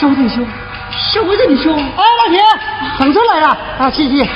小鬼子你凶小鬼子你凶哎老铁上车来了啊谢谢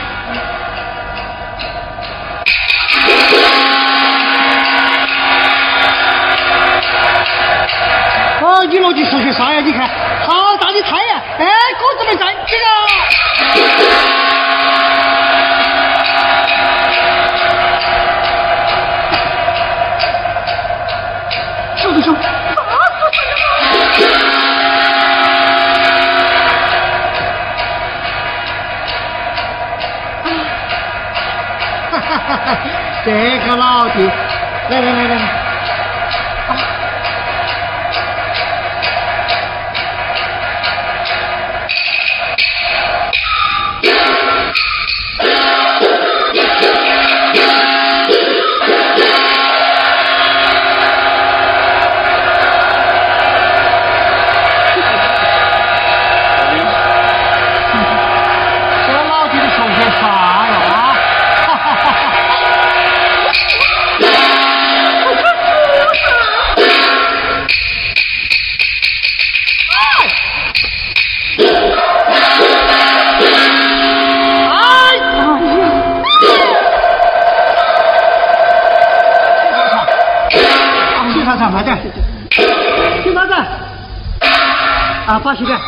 啊，把起点，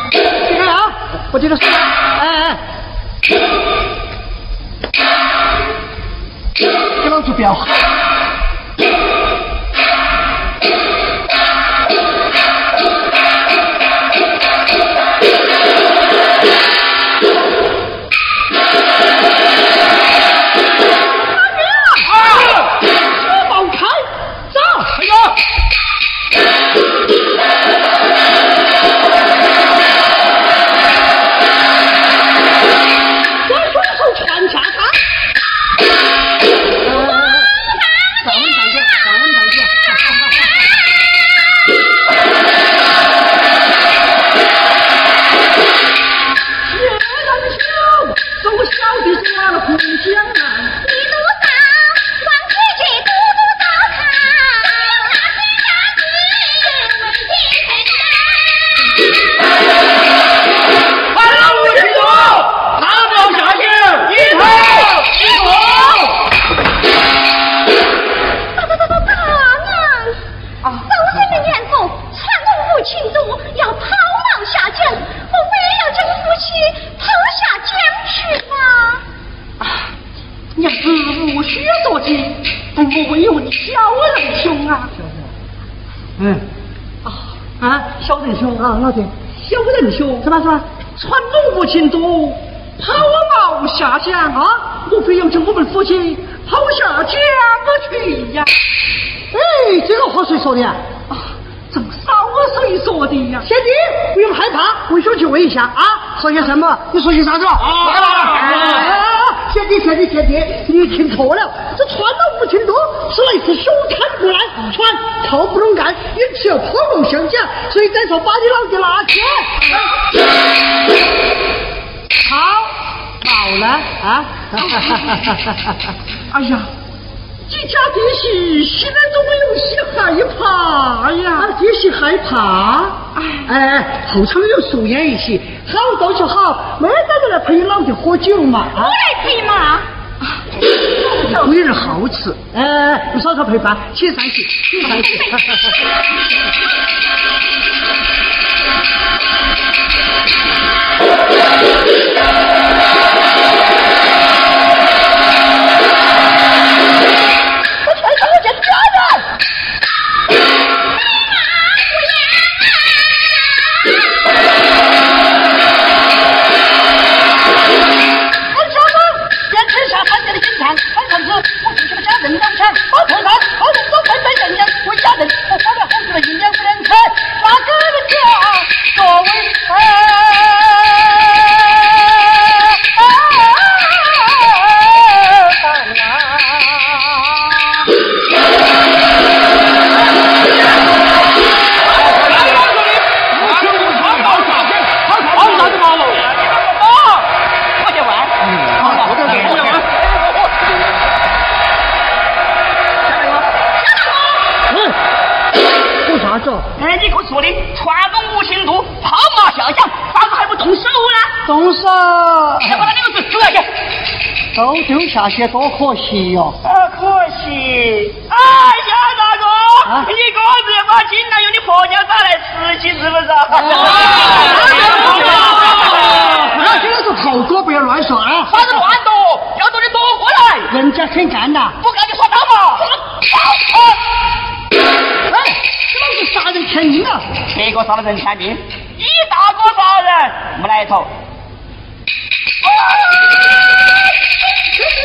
你看啊，我这个，哎哎，给老子标小人兄是吧是吧？传统不情度，抛锚下江啊！我非要将我们夫妻抛下江去呀！哎，这个话谁说的呀？啊，正少谁说的呀？贤弟，不用害怕，我兄去问一下啊。说些什么？你说些啥子？啊啊！贤弟，贤弟，贤弟，你听错了，这传到无情多是来自凶残不赖，船靠不拢干，因此要破龙相见，所以再说把你老弟拿去。好，好了啊！哎呀，这家弟媳现在怎么有些害怕呀？啊，这些害怕。哎哎，后场有素颜一起，好倒就好，没找人来陪老弟喝酒嘛。啊我来陪嘛。为人好吃，哎，不少少陪伴，请上去，请上去。丢下去多可惜哟。啊可惜。哎呀大哥你个人把金常用你婆娘打来吃鸡是不是？啊这个是头哥不要乱说啊啥子乱说要说你躲过来人家肯干呐不干就说他嘛哎给老杀人天命啊这个杀了人天命你大哥杀人没来头 Hehehe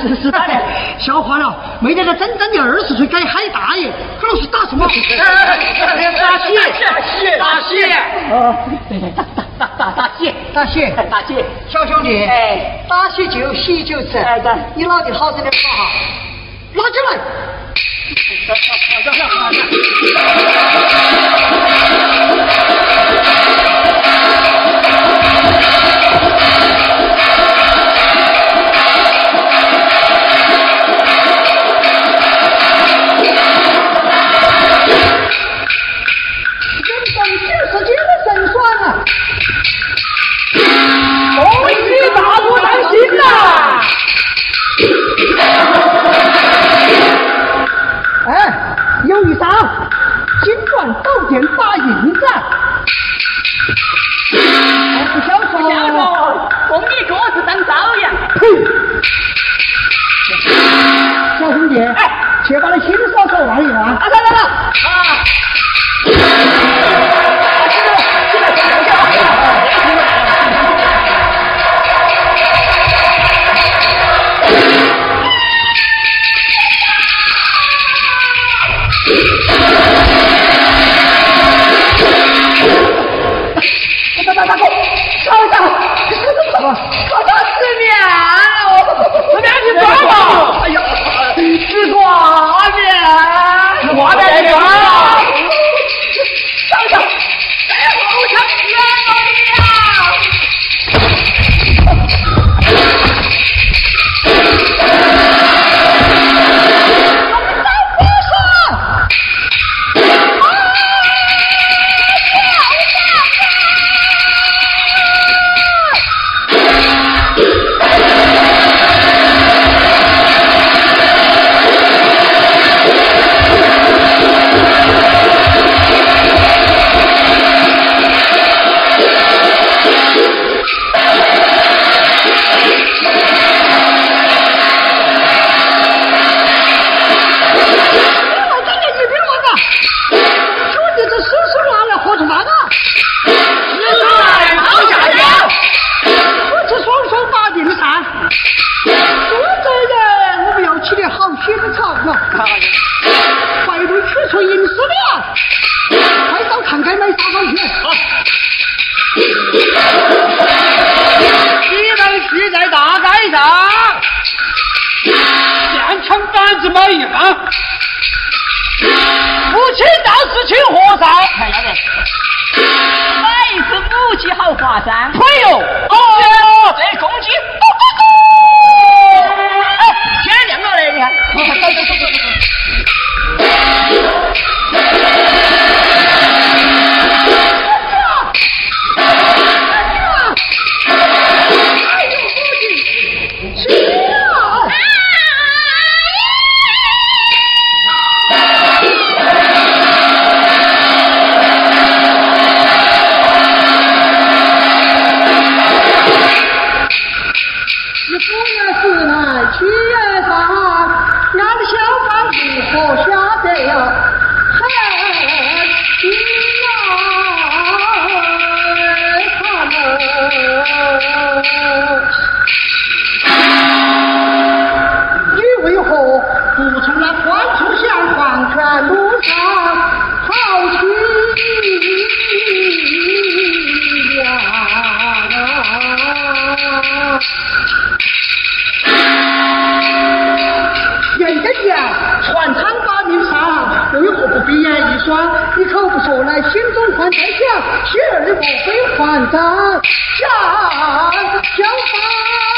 是是打的，笑话了，没那个真正的二十岁该嗨大爷，可能是打什么？大喜大喜大喜！哦，大喜大喜大喜！大喜大喜，小兄弟，哎，大喜酒喜酒吃，哎，你老弟好生的喝哈，拿进来。买一只母鸡好划算腿哟哦这公鸡。哎天亮了嘞你看。走走走走走你口不说来，心中还在想，心儿莫非还在想，想。